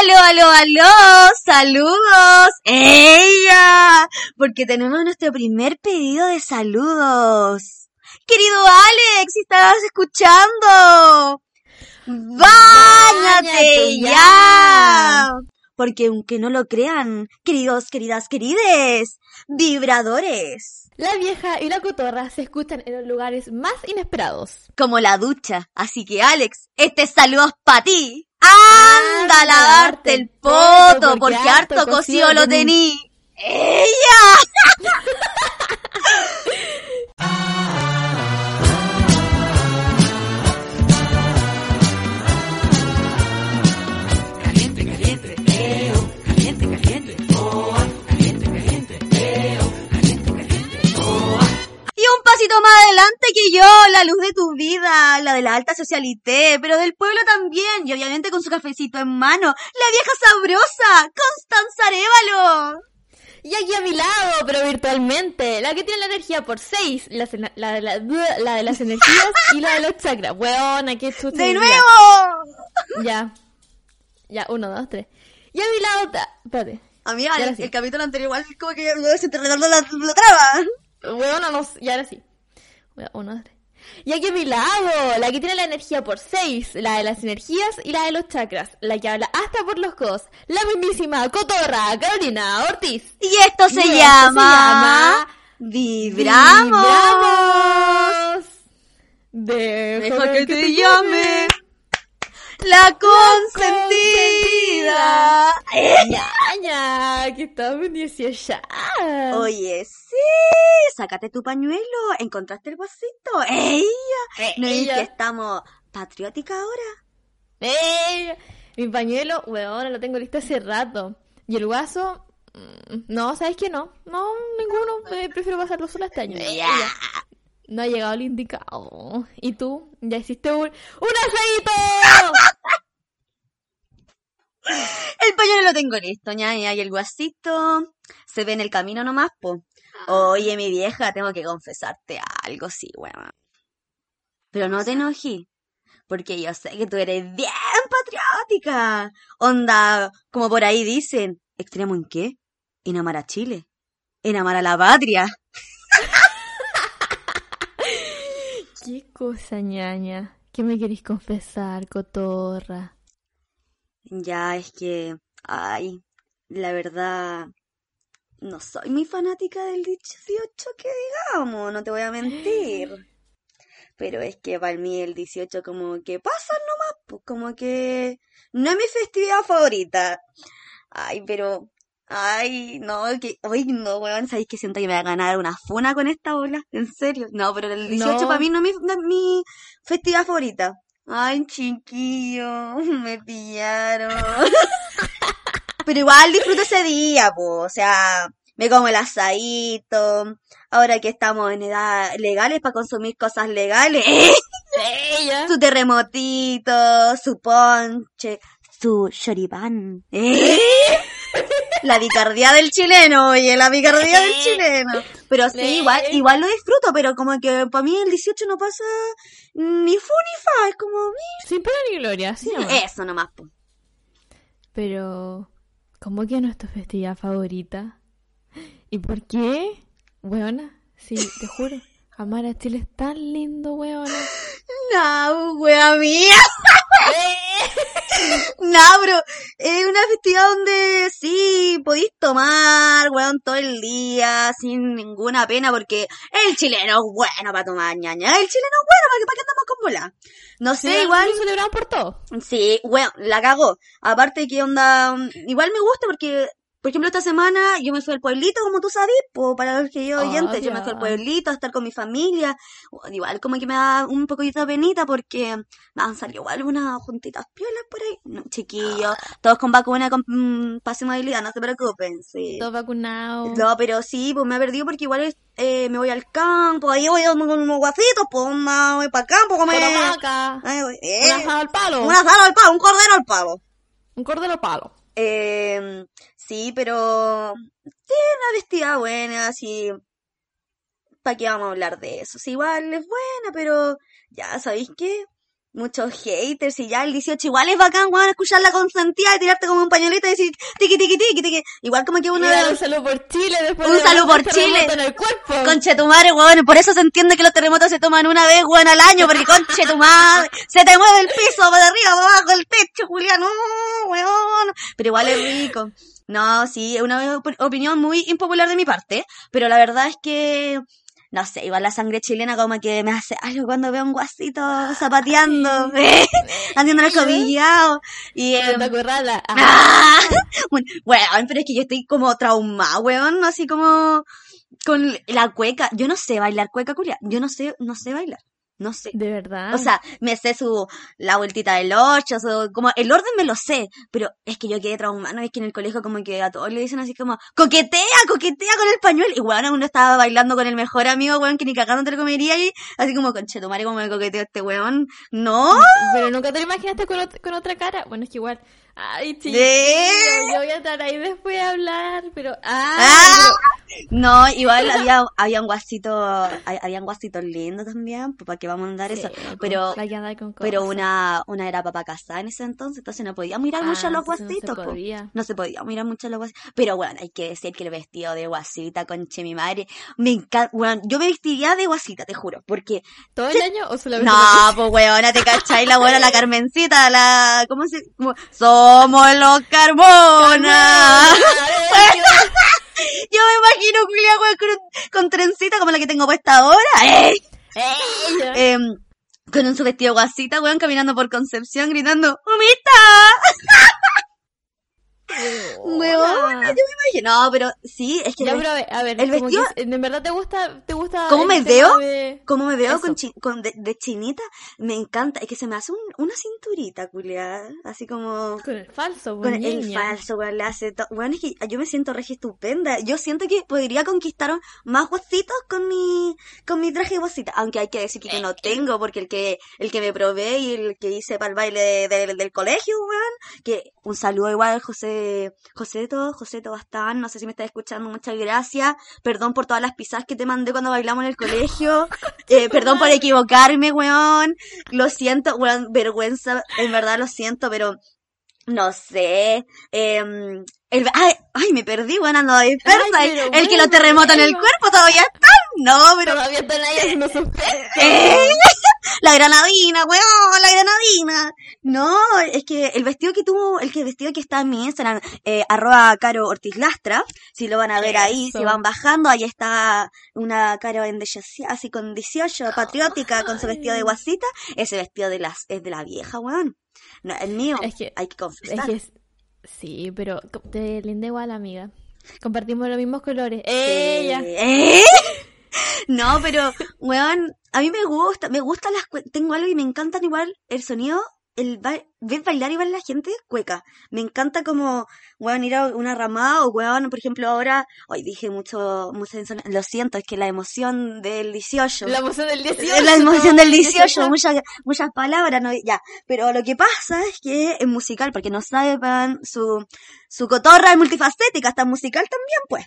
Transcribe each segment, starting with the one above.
Aló, aló, aló, saludos. Ella, porque tenemos nuestro primer pedido de saludos. Querido Alex, si estabas escuchando, ¡Báñate ya! Porque aunque no lo crean, queridos, queridas, querides, vibradores. La vieja y la cotorra se escuchan en los lugares más inesperados. Como la ducha. Así que Alex, este saludo es para ti. Anda a lavarte el poto, porque harto cocido lo tení. ¡Ella! Pasito más adelante que yo, la luz de tu vida, la de la alta socialité, pero del pueblo también, y obviamente con su cafecito en mano, la vieja sabrosa, Constanza Arevalo. Y aquí a mi lado, pero virtualmente, la que tiene la energía por 6, la, la, de la, la de las energías y la de los chakras. Weona, qué chucha. ¡De nuevo! Ya. Ya, uno, dos, tres. Y a mi lado. Espérate. Amiga, el, sí. el capítulo anterior igual como que se te la, la traba. Weona, no... Y ahora sí. Uno, tres. Y aquí a mi lado, la que tiene la energía por 6, la de las energías y la de los chakras, la que habla hasta por los codos, la mismísima cotorra Carolina Ortiz. Y esto se Y esto llama... se Vibramos. ¡Vibramos! Deja, Deja que te llame la consentida. Ñaña, que estamos en 18 ya. Oye, sí, sácate tu pañuelo, encontraste el vasito. ¡Ella! ¿No es Ella. que estamos patrióticas ahora? ¡Ey! Mi pañuelo, weón, lo tengo listo hace rato. Y el guaso, mm, no, ¿sabes qué? No, no, ninguno. eh, prefiero pasarlo sola este año. Ella. No ha llegado el indicado. ¿Y tú? ¿Ya hiciste un, un asadito? El pañuelo lo tengo listo, ñaña, y el guasito se ve en el camino nomás, po. Oye, mi vieja, tengo que confesarte algo, sí, weón. Pero no te enojí, porque yo sé que tú eres bien patriótica. Onda, como por ahí dicen, ¿extremo en qué? En amar a Chile, en amar a la patria. ¿Qué cosa, ñaña? ¿Qué me queréis confesar, cotorra? Ya, es que, ay, la verdad, no soy muy fanática del 18 que digamos, no te voy a mentir. Pero es que para mí el 18 como que pasa nomás, pues como que no es mi festividad favorita. Ay, pero, ay, no, que, ay, no, weón, sabéis que siento que me va a ganar una funa con esta ola, en serio. No, pero el 18 No. para mí no es mi, no es mi festividad favorita. Ay, chiquillo, me pillaron. Pero igual disfruto ese día, pues, o sea, me como el asadito. Ahora que estamos en edad legales para consumir cosas legales, ¡Ella! su terremotito, su ponche, su choripán. ¿eh? La picardía del chileno, oye, la picardía del chileno. Pero sí, igual, igual lo disfruto, pero como que para mí el 18 no pasa ni fu ni fa, es como Sin pena ni gloria, sí nomás. eso nomás. Pero, ¿cómo que no es tu festividad favorita? ¿Y por qué? Weona, sí, te juro. Amar a Chile es tan lindo, weona. No, wea mía. No, pero es una festividad donde sí podéis tomar, weón, todo el día sin ninguna pena, porque el chileno es bueno para tomar ñaña. El chileno es bueno, ¿para qué, para qué andamos con bola? No sé, Sí, igual. Celebramos por todo. Sí, bueno, la cagó. Aparte que onda, igual me gusta porque, por ejemplo, esta semana yo me fui al pueblito, como tú sabes, pues, para los que yo Ah, oyentes, yo me fui al pueblito a estar con mi familia. Bueno, Igual como que me da un poquito de penita porque me han salido igual unas juntitas piolas por ahí. No, chiquillos, todos con vacuna, con mm, pase movilidad, no se preocupen, sí. Todo vacunado. No, pero sí, pues me he perdido porque igual eh, me voy al campo, ahí voy con unos guacitos, pues me voy para el campo, hamaca. Ahí voy, Un eh, asado al palo. un asado al palo, un cordero al palo. Un cordero al palo. Eh, sí, pero tiene una vestida buena, así. ¿Para qué vamos a hablar de eso? Sí, igual es buena, pero ya, ¿sabéis qué? muchos haters y ya el 18 igual es bacán, weón, escuchar la consentida y tirarte como un pañuelito y decir tiqui tiqui tiqui tiqui. Igual como que uno un saludo por Chile después Un saludo por Chile. en el cuerpo. Conche tu madre, weón, por eso se entiende que los terremotos se toman una vez, weón, al año, porque conche tu madre, se te mueve el piso para arriba, para abajo, el techo, Julián, no, weón. Pero igual es rico. No, sí, es una op- opinión muy impopular de mi parte, pero la verdad es que, no sé, igual la sangre chilena como que me hace algo cuando veo un guasito zapateando, haciendo el escobillado, y, eh. Ah. Bueno, weón, pero es que yo estoy como traumada, weón, así como con la cueca. Yo no sé bailar cueca, culia. Yo no sé, no sé bailar. No sé. de verdad. O sea, me sé su, la vueltita del ocho, su, como, el orden me lo sé, pero es que yo quedé traumada, ¿no? Es que en el colegio como que a todos le dicen así como, coquetea, coquetea con el pañuelo, y weón, uno estaba bailando con el mejor amigo, weón, que ni cagando te lo comería, y así como, conchetumare, como me coqueteo este weón, no, Pero nunca te lo imaginaste con, ot- con otra cara. Bueno, es que igual. Ay, chiquillo, ¿De? yo voy a estar ahí después a hablar, pero. Ah, No, igual había, había un guasito, hay- habían guasitos lindos también, pues, para vamos a andar pero- eso. Pero, con pero una, una era papá casada en ese entonces, entonces no podíamos mirar mucho a Ah, los entonces no se guasitos, po. podía. No se podía mirar mucho a los guasitos. Pero bueno, hay que decir que el vestido de guasita, conche mi madre, me encanta, bueno, yo me vestiría de guasita, te juro, porque, ¿Todo el año o solamente no, pues weona, te cachai la buena, la Carmencita, la, ¿cómo se, cómo? somos los Carmona. Yo me imagino Julia con, con trencita como la que tengo puesta ahora, ¡eh! Em, con un su vestido guasita, weón, caminando por Concepción gritando, ¡Humita! Yo me imagino, no, pero sí, es que Ya, el pero a ver, el vestido- que, ¿en verdad te gusta, te gusta ¿Cómo el me veo? de- como me veo Eso. con, chi- con de, de chinita, me encanta, es que se me hace un- una cinturita, culia, así como... Con el falso, Con pues, el niña. falso, weón, le hace todo. Weón, es que yo me siento regia estupenda. Yo siento que podría conquistar más guasitos con mi, con mi traje de guasita. Aunque hay que decir que yo no tengo, porque el que, el que me probé y el que hice para el baile de- del colegio, weón. Que un saludo igual, José, Joseto, Joseto Bastán, no sé si me estás escuchando, muchas gracias. Perdón por todas las pisadas que te mandé cuando bailamos en el colegio. Eh, perdón por equivocarme, weón. Lo siento, weón, vergüenza, en verdad lo siento, pero no sé. em, el, ay, ay, me perdí, bueno, ando dispersa. Ay, el, el que los bueno, terremotos en el cuerpo todavía están. No, pero. Todavía están ahí haciendo suspenso. ¡Eh! La granadina, weón, la granadina. No, es que el vestido que tuvo, el que vestido que está en mi Instagram, eh, arroba Caro Ortiz Lastra, si lo van a ver ahí, si van bajando, ahí está una Caro en así con 18, patriótica, con su vestido de guasita. Ese vestido de las, es de la vieja, weón. No, el mío, Es que- hay que Es confesar. que es- sí, pero te linda igual, amiga. Compartimos los mismos colores. Ella. ¿Eh? No, pero, weón, a mí me gusta, me gustan las tengo algo y me encantan igual el sonido, el ba- ver bailar igual la gente, cueca. Me encanta como, weón, ir a una ramada o weón, por ejemplo, ahora, hoy dije mucho, mucho, lo siento, es que la emoción del 18. La emoción del 18. Es la emoción del 18, 18. muchas, muchas palabras, no, ya. Pero lo que pasa es que es musical, porque no saben, su, su cotorra es multifacética, está musical también, pues.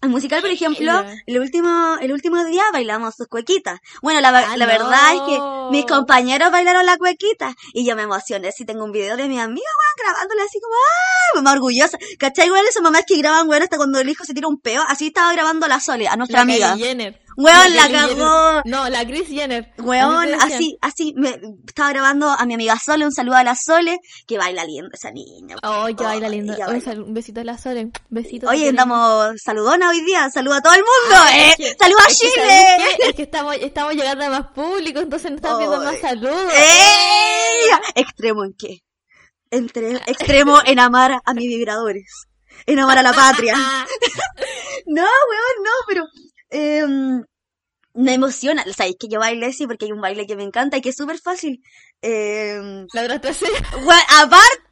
El musical, por ejemplo, el último, el último día bailamos sus cuequitas. Bueno, la, Ah, la verdad es que mis compañeros bailaron la cuequita y yo me emocioné. Si tengo un video de mi amiga, weón, grabándola así como, ¡ah! Mamá orgullosa. ¿Cachai? Igual esas mamás que graban, weón, hasta cuando el hijo se tira un peo. Así estaba grabando la Sole, a nuestra La amiga. Jenner. Weón, la Kylie cagó. No, la Chris Jenner. Weón, así, así, me estaba grabando a mi amiga Sole, un saludo a la Sole, que baila lindo esa niña. Ay, que baila lindo. ella Un, baila. sal- un besito a la Sole. Besito. Oye, andamos saludona hoy día, saludo a todo el mundo, Ay, eh, es que- saludo a es Chile. Es que estamos, estamos llegando a más público, entonces nos están viendo más saludos. ¡Ey! ¿Extremo en qué? Entre, extremo en amar a mis vibradores, en amar a la patria. No, weón, no, pero em, me emociona. Sabéis que yo baile así porque hay un baile que me encanta y que es súper fácil. Em, La otra aparte, eh,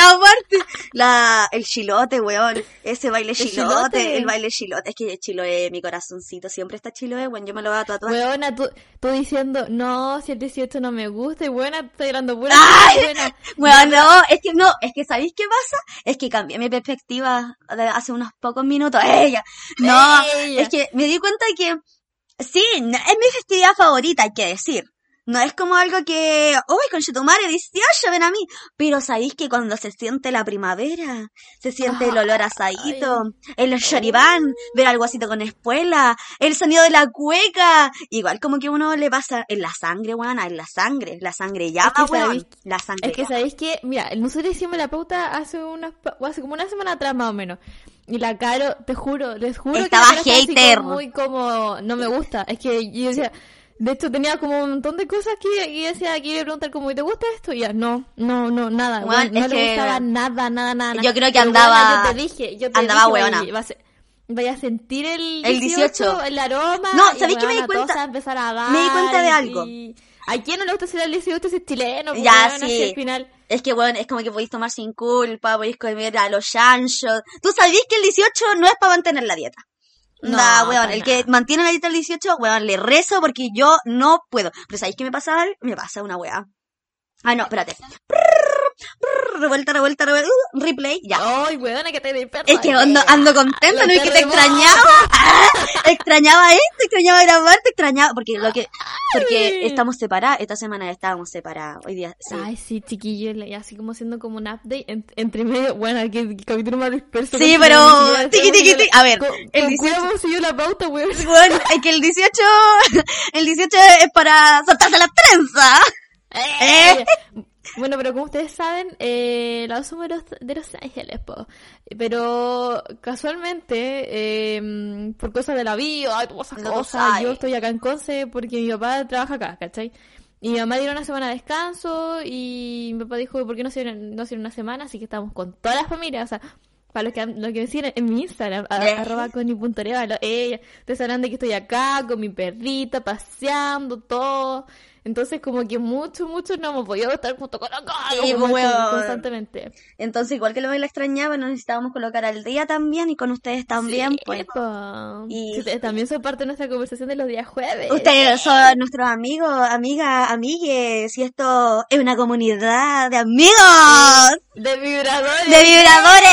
aparte, la, el chilote, weón, ese baile ¿El chilote, chilote? el baile chilote, es que Chiloé, mi corazoncito, siempre está Chiloé, weón, yo me lo voy a tatuar. Weona, tú, tú diciendo, no, si el 18 no me gusta, y buena, estoy dando pura. Weón, no, es que no, es que ¿sabéis qué pasa? Es que cambié mi perspectiva de hace unos pocos minutos, ella, no, Ella. es que me di cuenta que, sí, es mi festividad favorita, hay que decir. No es como algo que, uy, con tu madre 18, ven a mí. Pero sabéis que cuando se siente la primavera, se siente el olor asadito, el choribán, ver algo así con espuela, el sonido de la cueca. Igual como que uno le pasa en la sangre, weón, en la sangre, la sangre llama, Es que weón, sabéis- la sangre Es que sabéis que, mira, nosotros hicimos la pauta hace o hace como una semana atrás más o menos. Y la Caro, te juro, les juro Estaba que la así hater. como muy como, no me gusta. Es que yo decía, de hecho tenía como un montón de cosas que y decía, que iba a preguntar como, ¿y te gusta esto? Y ya, no, no, no, nada. Bueno, no le que- gustaba nada, nada, nada. Yo creo que andaba- weona, yo te dije, yo te andaba dije, weona. vaya, a- sentir el El 18. 18, el aroma. No, ¿sabéis qué me di cuenta? se van a empezar a dar Me di cuenta de algo. y- ¿A quién no le gusta hacer el 18 si es chileno? pues, Ya, weona, sí. si al final... Es que, weón, es como que podéis tomar sin culpa, podéis comer a los chanchos. ¿Tú sabías que el 18 no es para mantener la dieta? No, Nah, weón, el que mantiene la dieta el 18, weón, le rezo porque yo no puedo. Pero ¿sabéis qué me pasa? Me pasa una weá. Ah, no, espérate. Revuelta, revuelta, revuelta. uh, replay, ya. Ay, weona, que te di. Es que ando, ando contenta, ¿no es que te extrañaba? Extrañaba esto, extrañaba grabar, te extrañaba, porque lo que, porque estamos separadas, esta semana ya estábamos separadas, hoy día, sí. Ay, sí, chiquillo, y así como haciendo como un update en- entre medio, bueno, que el capítulo más disperso. Sí, pero, tiqui, seguido- tiqui. A ver, el con 18 cuidado hemos seguido la pauta, weón. Bueno, es que el 18, el 18 es para soltarse la trenza. Eh. Bueno, pero como ustedes saben, eh, la somos de los, Ángeles, po. Pero casualmente, eh, por cosas de la vida, todas esas No cosas, yo estoy acá en Conce porque mi papá trabaja acá, ¿cachai? Y mi mamá dio una semana de descanso y mi papá dijo, ¿por qué no hicieron, no una semana? Así que estamos con toda la familia, o sea, para los que, lo que me siguen en mi Instagram, a- Eh. arroba ella, ustedes sabrán de que estoy acá con mi perrita, paseando, todo. Entonces, como que mucho, mucho no hemos podido estar junto con acá, Sí, como constantemente. Entonces, igual que lo la extrañaba, nos necesitábamos colocar al día también y con ustedes también, Sí, pues. po. Y- Sí, también son parte de nuestra conversación de los días jueves. Ustedes son nuestros amigos, amigas, amigues, y esto es una comunidad de amigos, De vibradores. de vibradores.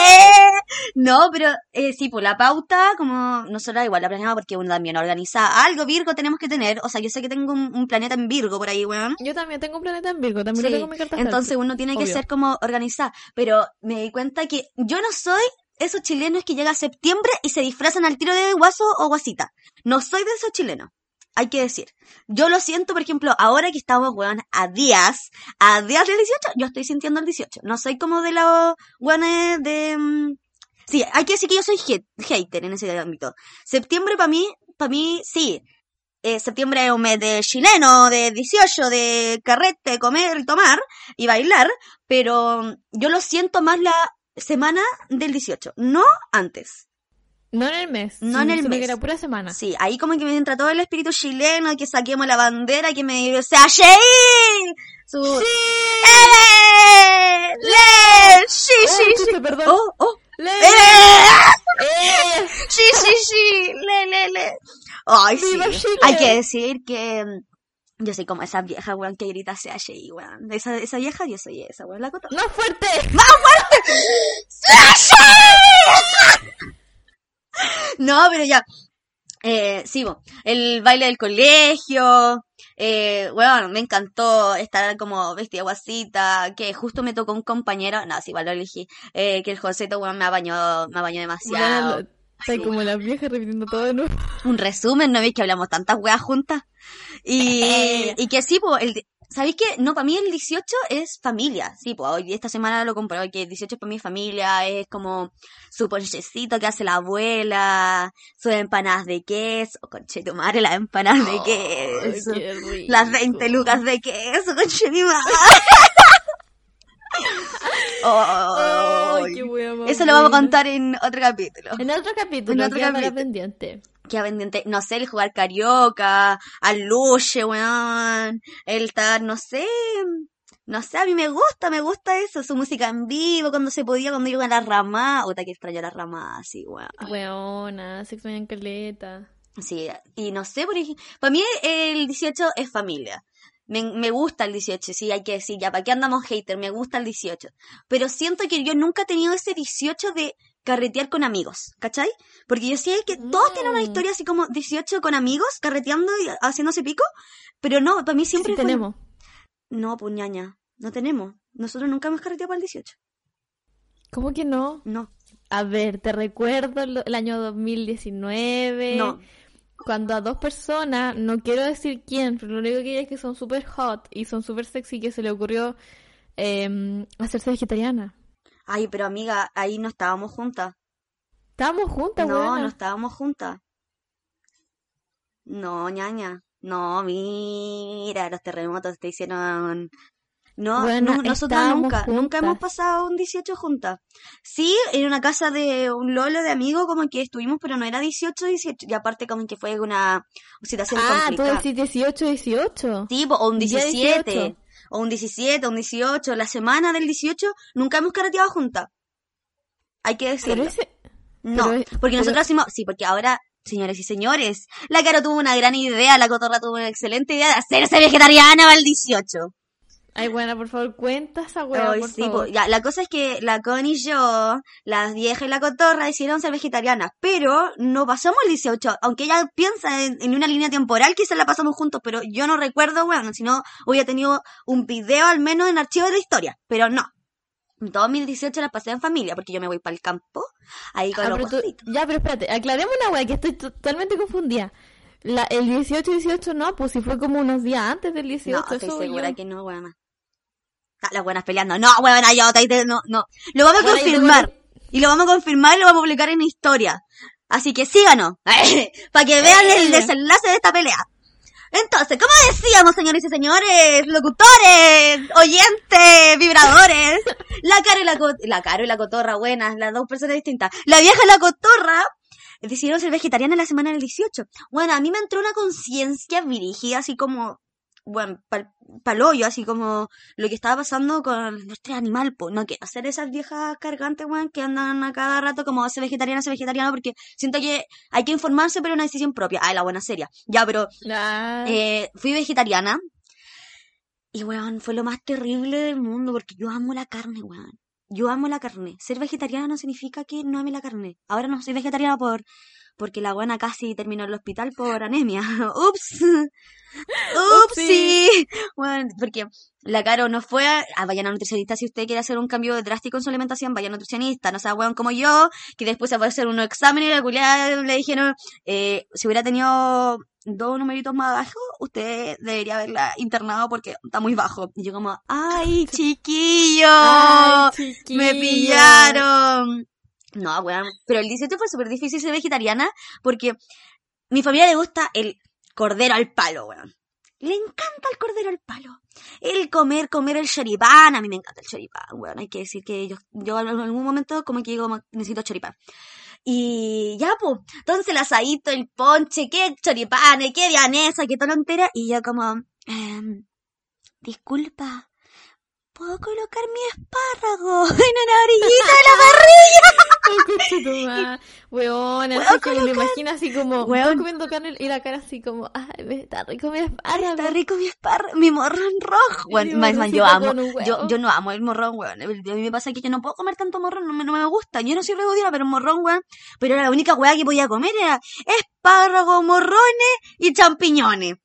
No, pero eh, sí, pues la pauta, como nosotros igual la planeamos porque uno también organiza algo, Virgo tenemos que tener, o sea, yo sé que tengo un, un planeta en Virgo por ahí, weón. Yo también tengo un planeta en Virgo, también lo Sí, tengo en mi carta astral. entonces uno tiene que Obvio. ser como organizada. Pero me di cuenta que yo no soy esos chilenos que llega a septiembre y se disfrazan al tiro de guaso o guasita. No soy de esos chilenos. Hay que decir. Yo lo siento, por ejemplo, ahora que estamos, weón, a días, a días del 18, yo estoy sintiendo el 18. No soy como de los weones de... mm, Sí, hay que decir que yo soy hate- hater en ese ámbito. Septiembre para mí, para mí, sí. Eh, septiembre es un mes de chileno, de 18, de carrete, comer y tomar y bailar, pero mm, yo lo siento más la semana del 18, no antes. No en el mes. No en el mes. que la pura semana. Sí, ahí como que me entra todo el espíritu chileno, que saquemos la bandera, que me sea Shein, su ¡Eh! ¡Le! ¡Sí, Oh, sí, sí! perdón. ¡Oh, oh! ¡Le! ¡Eh! ¡Eh! Sí, sí, sí, le, le, le. Ay, sí. Hay que decir que mm, yo soy como esa vieja, weón, que grita sea Shea, weón. Esa, esa vieja, yo soy esa, weón, la cota. ¡Más fuerte! No, pero ya. Eh, sí, bo, el baile del colegio, eh, weón, me encantó estar como vestida guasita, que justo me tocó un compañero, no, sí, igual lo elegí, eh, que el Joseto, weón, me bañó, me bañó demasiado. Bueno, Está como la vieja repitiendo todo de nuevo. un resumen, ¿no veis que hablamos tantas weas juntas? Y, y que sí, pues, el, ¿sabéis que? No, para mí el 18 es familia, sí, pues, hoy esta semana lo comprobé, que el 18 es para mi familia, es como su ponchecito que hace la abuela, sus empanadas de queso, conche tu madre, las empanadas de queso, Ay, qué rico. las 20 lucas de queso, conche Ay, qué Eso lo vamos a contar en otro capítulo. En otro capítulo, En otro queda capítulo. pendiente. que pendiente, no sé, el jugar carioca, al luche, weón, el estar, no sé, no sé, a mí me gusta, me gusta eso, su música en vivo, cuando se podía, cuando iban a la rama, puta que extraño la rama, sí, weón. Weona, se extrañan caleta. Sí, y no sé, por ejemplo, para mí el 18 es familia. Me, me gusta el 18, sí, hay que decir, ya, ¿para qué andamos hater? Me gusta el 18. Pero siento que yo nunca he tenido ese 18 de carretear con amigos, ¿cachai? Porque yo sé que todos tienen una Mm. historia así como 18 con amigos, carreteando y haciéndose pico, pero no, para mí siempre Sí fue- tenemos. No, pues ñaña, no tenemos. Nosotros nunca hemos carreteado para el 18. ¿Cómo que no? No, A ver, te recuerdo el año 2019. no. Cuando a dos personas, no quiero decir quién, pero lo único que hay es que son súper hot y son súper sexy que se le ocurrió em, hacerse vegetariana. Ay, pero amiga, ahí no estábamos juntas. Estábamos juntas, No, weona. no estábamos juntas. No, ñaña. No, mira, los terremotos te hicieron... No, Buena, nu- nosotros estábamos nunca, nunca hemos juntas. pasado un 18 juntas. Sí, en una casa de un lolo de amigo como que estuvimos, pero no era 18, 18. Y aparte como que fue una situación Ah, tú complicada. decís 18, 18. Sí, o un Día 17, 18. o un 17, o un 18, la semana del 18, nunca hemos carreteado juntas. Hay que decirlo. Pero ese... No, pero porque pero- nosotros hacemos, sí, porque ahora, señores y señores, la Caro tuvo una gran idea, la Cotorra tuvo una excelente idea de hacerse vegetariana para el 18. Ay, buena, por favor, cuenta esa weá, Ay, por sí, favor. po, ya, la cosa es que la Connie y yo, las viejas y la Cotorra decidieron ser vegetarianas, pero no pasamos el 18, aunque ella piensa en, en una línea temporal se la pasamos juntos, pero yo no recuerdo, bueno, si no hubiera tenido un video al menos en archivo de la historia, pero no. Todos mis 18 las pasé en familia, porque yo me voy para el campo, ahí con Ah, los pero tú- pajaritos. Ya, pero espérate, aclaremos una weá que estoy totalmente confundida. La, el 18, 18 no, pues si fue como unos días antes del 18. No, estoy segura yo- que no, weona. Las buenas peleando. No, weona, yo, te- no, no. Lo vamos a Bueno, confirmar. Y lo vamos a confirmar y lo vamos a publicar en historia. Así que síganos. Para que vean el desenlace de esta pelea. Entonces, como decíamos, señores y señores, locutores, oyentes, vibradores, la cara y la, co- la cara y la cotorra, buenas, las dos personas distintas. La vieja y la cotorra decidieron ser vegetarianas la semana del 18. Bueno, a mí me entró una conciencia dirigida así como, bueno, pal, hoyo, así como lo que estaba pasando con la industria animal, pues no quiero ser esas viejas cargantes, weón, que andan a cada rato como ser vegetariana, ser vegetariana, porque siento que hay que informarse, pero una decisión propia. Ay, la buena seria. Ya, pero Ah, eh, fui vegetariana. Y, weón, fue lo más terrible del mundo porque yo amo la carne, weón. Yo amo la carne. Ser vegetariana no significa que no ame la carne. Ahora no soy vegetariana por porque la buena casi terminó en el hospital por anemia. Ups. Upsi. Bueno, porque la Caro no fue a, a- vayan a nutricionista si usted quiere hacer un cambio drástico en su alimentación, vaya a nutricionista, no sea weón como yo, que después se fue a hacer unos exámenes y la culiada le dijeron, eh, si hubiera tenido dos numeritos más bajos, usted debería haberla internado porque está muy bajo. Y yo como, ay, chiquillo, ay, me pillaron. No, weón, pero el 18 fue súper difícil ser vegetariana porque mi familia le gusta el cordero al palo, weón. Le encanta el cordero al palo. El comer, comer el choripán. A mí me encanta el choripán, weón. Hay que decir que yo, yo en algún momento como que digo, necesito choripán. Y ya, pues, entonces el asadito, el ponche, qué choripanes, qué dianesa, qué todo entera. Y yo como, em, disculpa, ¿puedo colocar mi espárrago en una orillita de la parrilla? Weón, así que me imagino así como, Weón. comiendo carne y la cara así como, ay, está rico mi espárrago. está rico mi espárrago, mi morrón rojo. Bueno, más, más, yo amo, yo, yo no amo el morrón, weón. A mí me pasa que yo no puedo comer tanto morrón, no me, no me gusta. Yo no soy regodina, pero morrón, weón. Pero la única weá que podía comer era espárrago, morrones y champiñones.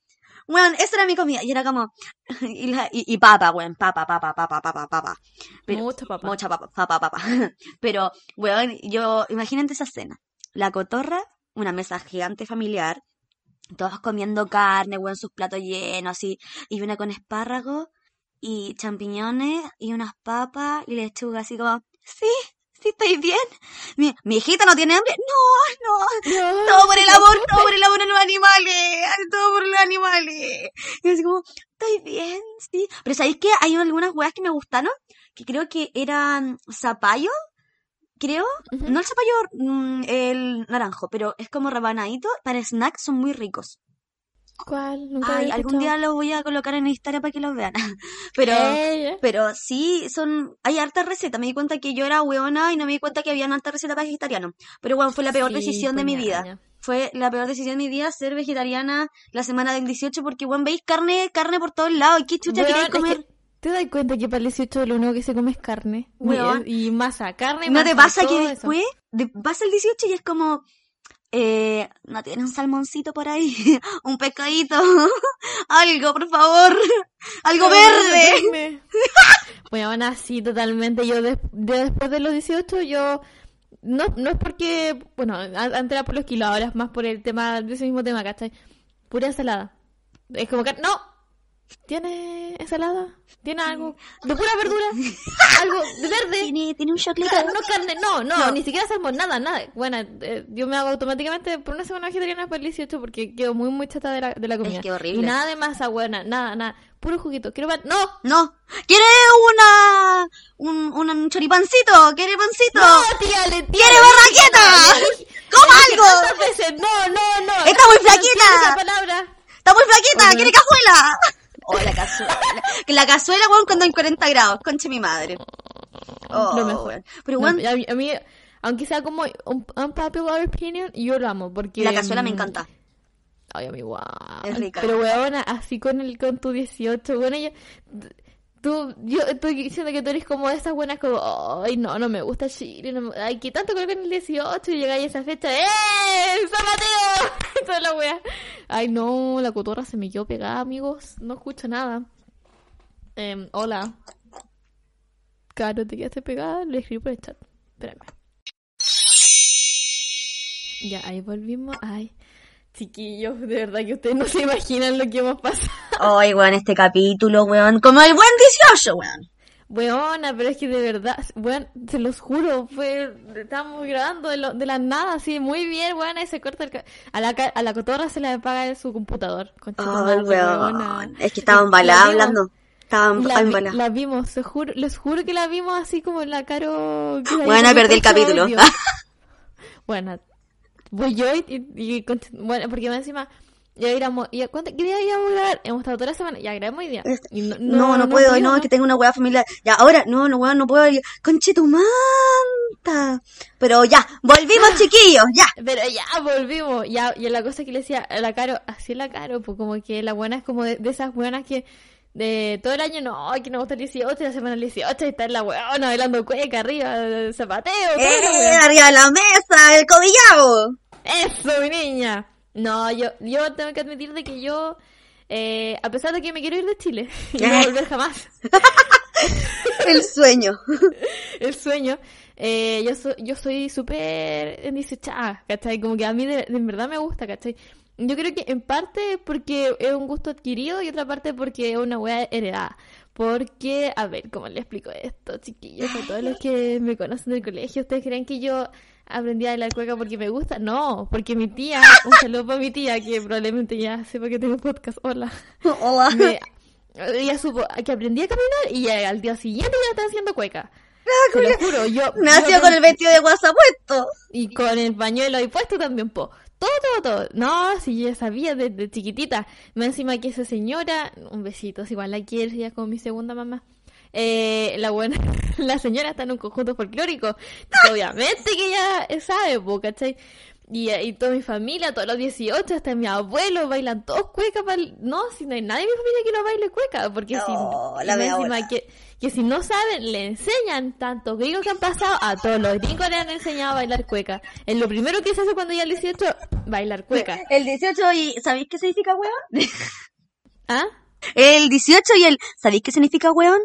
Weón, esa era mi comida. Y era como, y, la- y, y papa, weón, papa, papa, papa, papa, papa. Pero- Mucha papa. Mucha papa, papa, papa. Pero, weón, yo, imagínate esa escena. La cotorra, una mesa gigante familiar, todos comiendo carne, weón, sus platos llenos, así, y una con espárragos y champiñones y unas papas y lechuga, así como, sí, sí estoy bien. Mi, mi hijita no tiene hambre. No, no, No, todo por el amor, todo por el amor a los animales, todo por los animales. Y así como, estoy bien, sí. Pero ¿sabéis que hay algunas weas que me gustaron? Que creo que eran zapallo, creo. No el zapallo, mm, el naranjo, pero es como rabanadito. Para snacks son muy ricos. ¿Cuál? Nunca Ay, algún día los voy a colocar en Instagram para que los vean. Pero... Pero sí, son, hay harta receta. Me di cuenta que yo era hueona y no me di cuenta que había harta receta para vegetariano. Pero bueno, fue la peor Sí, decisión de pues, mi vida. Fue la peor decisión de mi vida ser vegetariana la semana del 18 porque, bueno, veis carne, carne por todos lados. ¿Y qué chucha Weón, queréis es comer? que ¿Te das cuenta que para el 18 lo único que se come es carne? Weón. Y, y masa, carne, ¿No te masa, pasa que después de- pasa el 18 y es como, eh, no tiene un salmoncito por ahí, un pescadito, algo, por favor, algo verde? carne. Bueno, así totalmente. Yo de- después de los 18, yo... No, no es porque... Bueno, antes era por los kilos, ahora es más por el tema, de ese mismo tema, ¿cachai? Pura ensalada. Es como que... ¡No! ¿Tiene ensalada? ¿Tiene algo? ¿De pura verdura? ¿Algo de verde? Tiene, tiene un choclito. Claro, no carne, no, no, No. ni siquiera salmón, nada, nada. Bueno, eh, yo me hago automáticamente por una semana vegetariana para el 18 porque quedo muy, muy chata de la, de la comida. que horrible. Y nada de masa buena, nada, nada. Puro juguito. Quiero pan. ¡No! No. ¿Quiere una, un, un, un choripancito? ¿Quiere pancito? ¡No, tía, le ¿Quiere barraqueta? ¡Coma algo! ¿Cuántas veces? No, no, no. Está muy flaquita. entiendo esa palabra. Está muy flaquita. ¿quiere cazuela? Oh, la cazuela. La cazuela, weón, cuando en 40 grados. Conche mi madre. Oh, Lo mejor. weón. Pero, No, weón, a, mí, a mí, aunque sea como un unpopular opinion, yo lo amo porque... la cazuela me mm, encanta. Ay, a mí igual. Es rica. Pero weona, así con el con tu 18, bueno, yo, tú, yo estoy diciendo que tú eres como de esas buenas como, ay, no, no me gusta Chile, no me- ay, que tanto en el 18 y llegáis a esa fecha, ¡eh! ¡San Mateo! Toda la wea. Ay, no, la cotorra se me quedó pegada, amigos, no escucho nada. Em, hola. Claro, te quedaste pegada, le escribí por el chat. Espérame. Ya, ahí volvimos. Ay, chiquillos, de verdad que ustedes no se imaginan lo que hemos pasado. Ay, weón, este capítulo, weón. Como el buen 18, weón. Weona, pero es que de verdad, weón, se los juro, fue, estábamos grabando de, lo- de la nada, así, muy bien, weona, y se corta el... ca- A la, a la cotorra se le apaga su computador. madre, weón. weona. Es que estaba Y- embalada la vimos- hablando. Estaba La, vi- la vimos, se juro, les juro que la vimos así como en la caro... Bueno, perdí el capítulo. bueno, voy yo y, y- y bueno, porque encima, ya éramos, ya, ¿cuánto, ¿qué día íbamos a grabar? Hemos estado toda la semana, ya grabamos hoy día. Y No, no, puedo, no, pudimos. es que tengo una weá familiar. Ya, ahora, no, no, weón, no puedo. Conche tu manta. Pero ya, volvimos, chiquillos, ya. Pero ya volvimos, ya, y la cosa que le decía a la Caro, así la Caro, pues como que la buena es como de, de esas buenas que de todo el año no, que no gusta el 18, la semana del 18 y está en la weona bailando cueca arriba, el zapateo, Eh, arriba de la mesa, el cobillado. Eso, mi niña. No, yo, yo tengo que admitir de que yo, eh, a pesar de que me quiero ir de Chile y no volver jamás, El sueño. el sueño, eh, yo, so- yo soy súper endisechada, ¿cachai? Como que a mí de, de verdad me gusta, ¿cachai? Yo creo que en parte porque es un gusto adquirido y otra parte porque es una wea heredada. Porque, a ver, ¿cómo le explico esto, chiquillos? A todos los que me conocen del colegio, ¿ustedes creen que yo aprendí a bailar cueca porque me gusta? No, porque mi tía, un saludo para mi tía, que probablemente ya sepa que tengo podcast, hola. Hola. Me- ella supo que aprendí a caminar y ya al día siguiente ya estaba haciendo cueca. Te lo juro, yo... Nació yo con el vestido de guasa puesto. y con el pañuelo ahí puesto también, po. Todo, todo, todo. No, si yo ya sabía desde chiquitita. Más encima que esa señora, un besito, si igual la quiero, es como mi segunda mamá. Eh, la buena, la señora está en un conjunto folclórico. Entonces, obviamente que ella sabe, po, ¿cachai? Y, y toda mi familia, todos los 18, hasta mi abuelo, bailan todos cueca. pa'l- No, si no hay nadie en mi familia que no baile cueca, porque No, si, la encima que, que si no saben, le enseñan tantos gringos que han pasado, a todos los gringos le han enseñado a bailar cueca. Es lo primero que se hace cuando ya el 18, bailar cueca. El 18 y... ¿Sabéis qué significa weón? ¿Ah? El 18 y el... ¿Sabéis qué significa weón?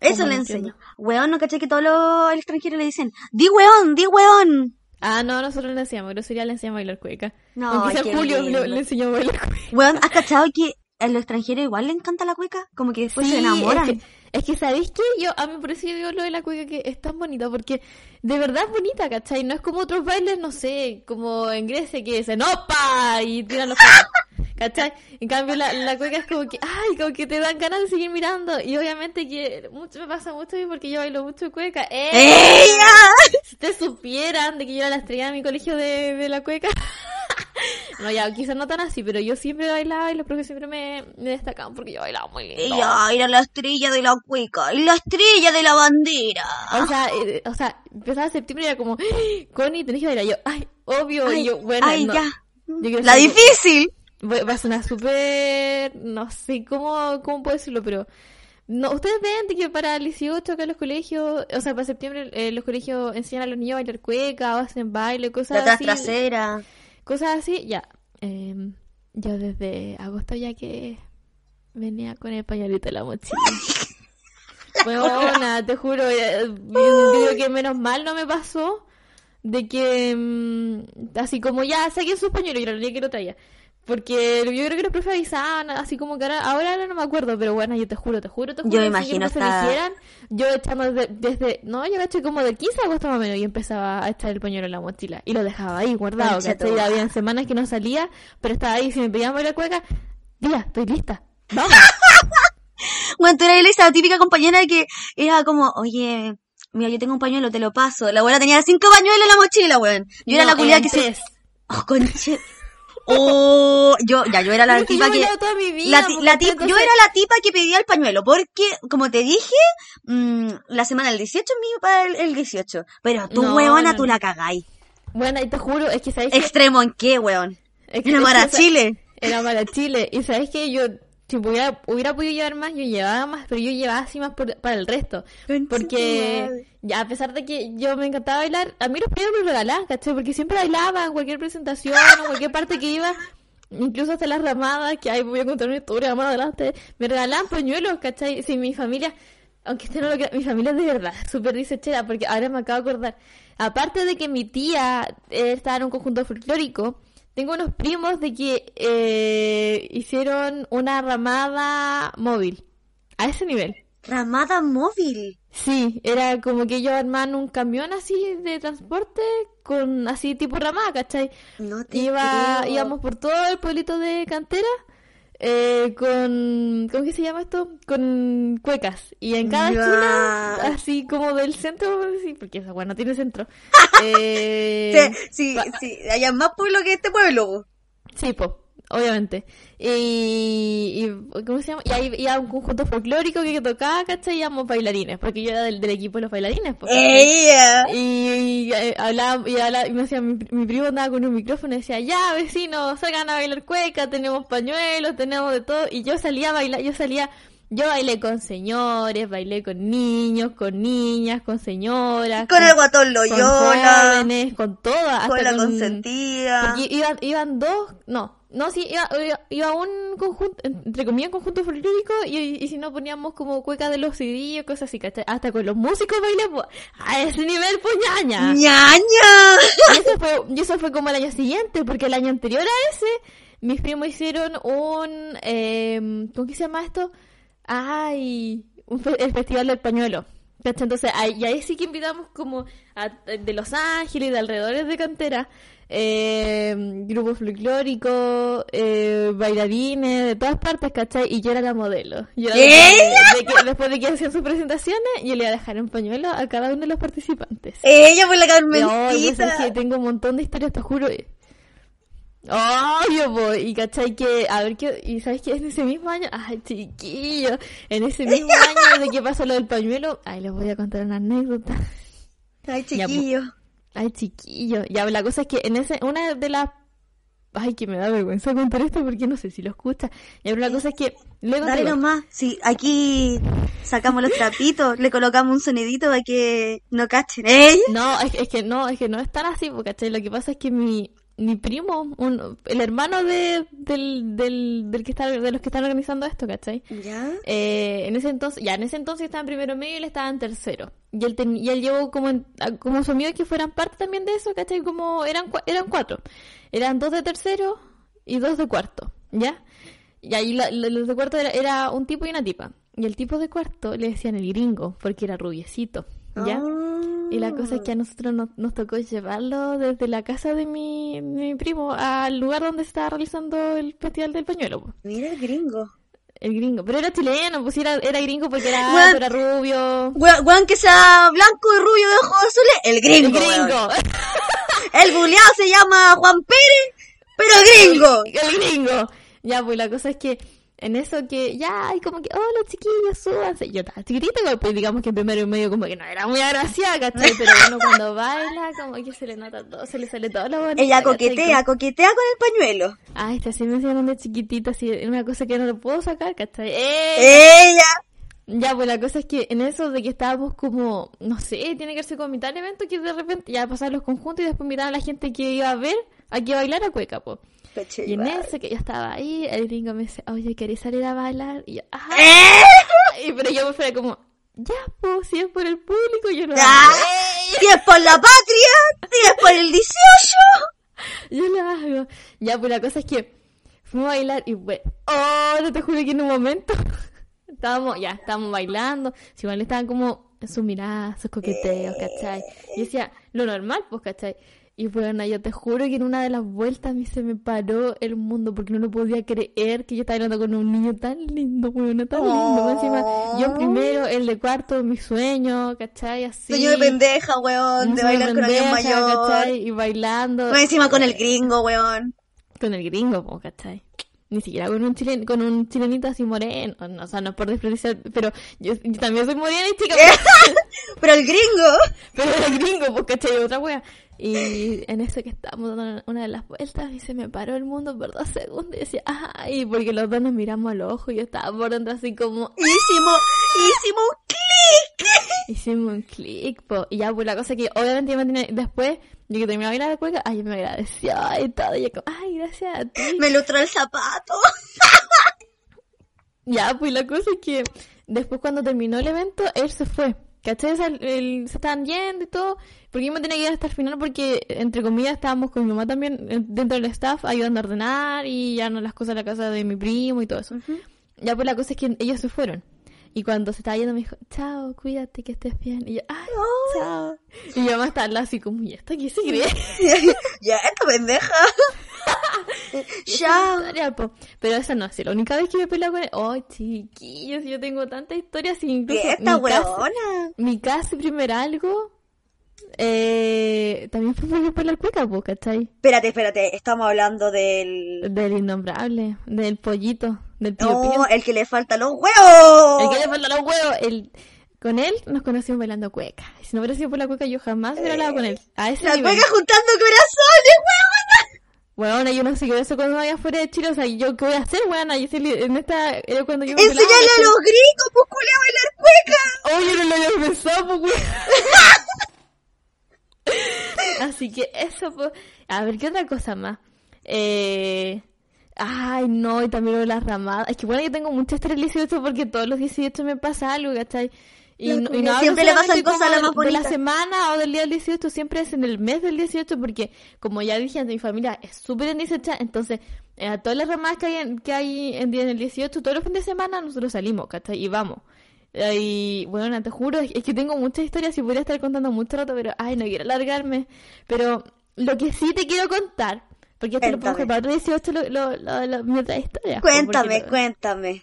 Eso le enseño. Weón, no caché que todos los extranjeros le dicen, di weón, di weón. Ah, no, nosotros le enseñamos, grosería le enseñamos a bailar cueca. No, Aunque sea Julio, le, le enseñamos a bailar cueca. Weón, ¿has cachado que a los extranjeros igual le encanta la cueca? Como que después se enamoran. Es que, es que ¿sabéis qué? Yo, a mí por eso yo digo lo de la cueca que es tan bonita, porque de verdad es bonita, ¿cachai? No es como otros bailes, no sé, como en Grecia que dicen ¡Opa! y tiran los palos, ¿cachai? En cambio la, la cueca es como que, ay, como que te dan ganas de seguir mirando, y obviamente que mucho me pasa mucho a mí porque yo bailo mucho cueca. ¡Eh! ¡Ella! Si ustedes supieran de que yo era la estrella de mi colegio de, de la cueca. No, ya, quizás no tan así, pero yo siempre bailaba y los profes siempre me, me destacaban porque yo bailaba muy lindo. Ella era la estrella de la cueca y la estrella de la bandera. O sea, eh, o sea, empezaba septiembre y era como, "Ay, Connie, tenés que bailar. Yo, ay, obvio. Ay, y yo, bueno, ay, no. ya. Yo La difícil. Va a sonar súper, no sé cómo, cómo puedo decirlo, pero No, ustedes ven que para el 18 acá en los colegios, o sea, para septiembre eh, los colegios enseñan a los niños a bailar cueca, o hacen baile, cosas La así. trasera. Cosas así, ya. Eh, yo desde agosto ya que venía con el pañuelito en la mochila. Bueno, te juro, eh, yo digo que menos mal no me pasó de que mm, así como ya saquen sus pañuelos y la niña que lo traía. Porque yo creo que los profes avisaban, así como que ahora, ahora, no me acuerdo, pero bueno, yo te juro, te juro, te juro. Yo me imagino profes hasta- lo hicieran, yo echando desde, desde, no, yo caché como del 15 de agosto más o menos y empezaba a echar el pañuelo en la mochila y lo dejaba ahí guardado, ¿cachai? Habían semanas que no salía, pero estaba ahí, si me pedían bailar cueca, ya, estoy lista, vamos. Bueno, tú eras esa típica compañera que era como, oye, mira, yo tengo un pañuelo, te lo paso. La abuela tenía cinco pañuelos en la mochila, weón. Yo era la culiada que se... Oh, conche... Oh, yo, ya, yo era la tipa que... toda mi vida, La, ti- porque la tip- entonces- Yo era la tipa que pedía el pañuelo, porque, como te dije, mm, la semana del 18 es mío para el, el 18. Pero tú, No, weona, no, tú la cagáis. Bueno, y te juro, es que sabes que... ¿Extremo en qué, weón? es que- En esa- Chile. Era para Chile. Y sabes que yo, si hubiera, hubiera podido llevar más, yo llevaba más, pero yo llevaba así más por- para el resto. Porque, ya, a pesar de que yo me encantaba bailar, a mí los premios me los regalaban, ¿cachai? Porque siempre bailaba en cualquier presentación o cualquier parte que iba. Incluso hasta las ramadas, que ahí voy a contar una historia más adelante, me regalaban pañuelos, ¿cachai? Si mi familia, aunque este no lo crea, mi familia es de verdad, súper disechera, porque ahora me acabo de acordar. Aparte de que mi tía eh, estaba en un conjunto folclórico, tengo unos primos de que eh, hicieron una ramada móvil. A ese nivel. Ramada móvil. Sí, era como que ellos armaban un camión así de transporte con así tipo ramada, ¿cachai? No te Iba, creo. íbamos por todo el pueblito de Cantera eh, con, ¿cómo que se llama esto? Con cuecas. Y en cada esquina, así como del centro, sí, porque esa weá no tiene centro. eh, Sí, sí, sí, hay más pueblo que este pueblo. Sí, po, obviamente. Y, y- ¿cómo se llama? Y ahí iba un conjunto folclórico que tocaba, ¿cachai? Y íbamos bailarines, porque yo era del, del equipo de los bailarines, po, ¿cachai? Ella. Y, y, eh, hablaba, y, hablaba- y me decía, mi, mi primo andaba con un micrófono y decía, ya vecinos, salgan a bailar cueca, tenemos pañuelos, tenemos de todo. Y yo salía a bailar, yo salía, yo bailé con señores, bailé con niños, con niñas, con señoras. Con el guatón con Loyola. jóvenes, con todas. Con hasta la con- consentida. iban, iban dos, no, no, sí, iba, iba, iba un conjunto, entre comillas, conjunto folclórico y, y si no poníamos como cueca de los CD o cosas así, ¿cachai? Hasta con los músicos bailamos a ese nivel, pues ñaña. ¡Ñaña! Y eso fue, y eso fue como el año siguiente, porque el año anterior a ese, mis primos hicieron un, eh, ¿cómo que se llama esto? Ay, un fe- el Festival del Pañuelo. ¿cachai? Entonces, ahí, y ahí sí que invitamos como a- de Los Ángeles y de alrededores de Cantera, eh, grupos folclóricos, eh, bailarines, de todas partes, ¿cachai? Y yo era la modelo. Yo era ¿Ella? de- de que- después de que hacían sus presentaciones, yo le iba a dejar un pañuelo a cada uno de los participantes. Ella fue la No, pues es Carmencita. que tengo un montón de historias, te juro. Obvio, po. y cachai que, a ver qué, y sabes que en ese mismo año, ay chiquillo, en ese mismo año de que pasó lo del pañuelo, ay les voy a contar una anécdota. Ay, Ya, chiquillo. Ay chiquillo, ya la cosa es que en ese, una de las, ay que me da vergüenza contar esto porque no sé si lo escucha, pero la cosa es que, luego Dale nomás. Sí, aquí sacamos los trapitos, le colocamos un sonidito para que no cachen. ¿Ella? No, es, es que no, es que no es tan así, porque ¿cachai? lo que pasa es que mi, mi primo, un, el hermano de, del, del, del que está, de los que están organizando esto, ¿cachai? ¿Ya? Eh, en ese entonces, ya en ese entonces estaba en primero medio y él estaba en tercero. Y él, ten- y él llevó como, en- como su amigo que fueran parte también de eso, ¿cachai? Como eran, eran cuatro. Eran dos de tercero y dos de cuarto, ¿ya? Y ahí la- la- los de cuarto era, era un tipo y una tipa. Y el tipo de cuarto le decían el gringo, porque era rubiecito, ¿ya? Ah. Y la cosa es que a nosotros nos, nos tocó llevarlo desde la casa de mi, mi primo al lugar donde se estaba realizando el festival del pañuelo, po. Mira el gringo. el gringo. Pero era chileno, pues era, era gringo porque era, era rubio. Weón, weón que sea blanco y rubio de ojos azules, el El gringo. weón. gringo, El buleado se llama Juan Pérez, pero gringo. el gringo. Ya, pues la cosa es que en eso que ya hay como que, hola chiquillos, súbanse. Yo estaba chiquitita, pues digamos que primero y medio como que no era muy agraciada, ¿cachai? Pero bueno, cuando baila, como que se le nota todo, se le sale todo lo bonito. Ella ¿cachai? coquetea, coquetea con el pañuelo. Ay, este así me enseñaron de chiquitita, así, es una cosa que no lo puedo sacar, ¿cachai? ¡Eh! Ella. Ya, pues la cosa es que en eso de que estábamos como, no sé, tiene que ser como mitad del evento que de repente ya pasaban los conjuntos y después miraban a la gente que iba a ver, a que bailar a cueca, pues. Peche Y en igual. eso que yo estaba ahí, el gringo me dice, oye, ¿querés salir a bailar? Y yo, ajá. ¡Eh! Y pero yo me fui como, ya, pues, si es por el público, yo ¡Ah! hago. Si es por la patria, si es por el 18. Yo lo hago. Ya, pues la cosa es que fuimos a bailar y bueno, oh, no te juro que en un momento estábamos, ya, estábamos bailando, si igual estaban como sus miradas, sus coqueteos, ¿cachai? Y yo decía, lo normal, pues, ¿cachai? Y bueno, yo te juro que en una de las vueltas a mí se me paró el mundo porque no lo podía creer que yo estaba hablando con un niño tan lindo, bueno, tan lindo. Encima, yo en primero, el de cuarto, mi sueño, ¿cachai? Así. Sueño de pendeja, weón, de bailar con alguien mayor. ¿cachai? Y bailando. Más encima con el gringo, weón. Con el gringo, po, ¿cachai? Ni siquiera con un chilen, con un chilenito así moreno, no, o sea, no es por despreciar, pero yo, yo también soy morena y chica, Pero el gringo. pero el gringo, pues, ¿cachai? Otra wea. Y en eso que estábamos dando una de las vueltas y se me paró el mundo por dos segundos y decía, ay, porque los dos nos miramos al ojo y yo estaba por dentro así como, Hicimos, hicimos un clic. hicimos un clic, po. Y ya, pues la cosa que obviamente yo me tenía, después, yo que terminé de bailar la cueca, ay, me agradeció y todo, y yo como, ay, gracias a ti. Me lustró el zapato. Ya, pues la cosa es que después cuando terminó el evento, él se fue. ¿Cachai? El- el- se estaban yendo y todo. Porque yo me tenía que ir hasta el final porque, entre comillas, estábamos con mi mamá también eh, dentro del staff ayudando a ordenar y ya no las cosas a la casa de mi primo y todo eso. Ya, pues la cosa es que ellos se fueron. Y cuando se estaba yendo me dijo, chao, cuídate, que estés bien. Y yo, ay, chao. Y mi mamá lado así como, ¿y esto qué se cree? ya, esta pendeja. Po. Pero esa no es la única vez que me peleo con él. Oh, chiquillos, yo tengo tantas historias. Incluso ¿Qué esta mi casi- mi casi primer algo eh, también fue por la cueca, po, ¿cachai? Espérate, espérate, estamos hablando del... Del innombrable, del pollito, del tío Pío. No, el que le falta los huevos. El que le falta los huevos, el... Con él nos conocimos bailando cueca. Si no hubiera sido por la cueca, yo jamás hubiera hablado con él. A ese La nivel. cueca juntando corazones, huevona. Bueno, yo no sé qué hacer cuando vaya fuera de Chile. O sea, ¿yo qué voy a hacer, weona? Yo en esta... Era cuando yo Enseñale a los gringos, pues culia, a bailar cueca. Oye, no lo había pensado, pues. Así que eso, pues. A ver, ¿qué otra cosa más? Eh... Ay, no, y también lo de las ramadas. Es que bueno, yo tengo mucho estrés el 18 porque todos los 18 me pasa algo, ¿cachai? Y no, y no siempre le pasan cosas a la más de, de la bonita. semana o del día del 18, siempre es en el mes del 18 porque, como ya dije antes, mi familia es súper en 18, entonces eh, a todas las ramadas que hay, en, que hay en, día- en el 18, todos los fines de semana nosotros salimos, ¿cachai? Y vamos. Eh, Y bueno, te juro, es es que tengo muchas historias y podría estar contando mucho rato, pero ay, no quiero alargarme. Pero lo que sí te quiero contar, porque esto lo dejar para otro 18, lo, lo, lo, lo- mi otra historia. po, Cuéntame, cuéntame.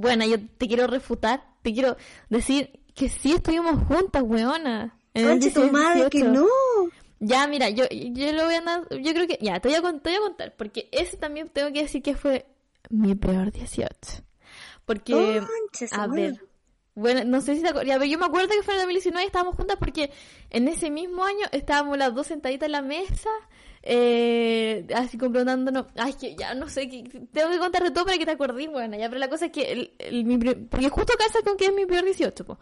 Bueno, yo te quiero refutar, te quiero decir que sí estuvimos juntas, weona. Conche tu 18. madre, que no. Ya, mira, yo, yo lo voy a andar, yo creo que, ya, te voy, a, te voy a contar, porque ese también tengo que decir que fue mi peor 18. Porque, Conche a madre. ver, bueno, no sé si te acuerdas, yo me acuerdo que fue en el 2019 y estábamos juntas porque en ese mismo año estábamos las dos sentaditas en la mesa, eh, así comprándonos, ay, que ya no sé, que, tengo que contarte todo para que te acordes, bueno, ya, pero la cosa es que, el, el- mi porque justo casa con que es mi peor 18, po.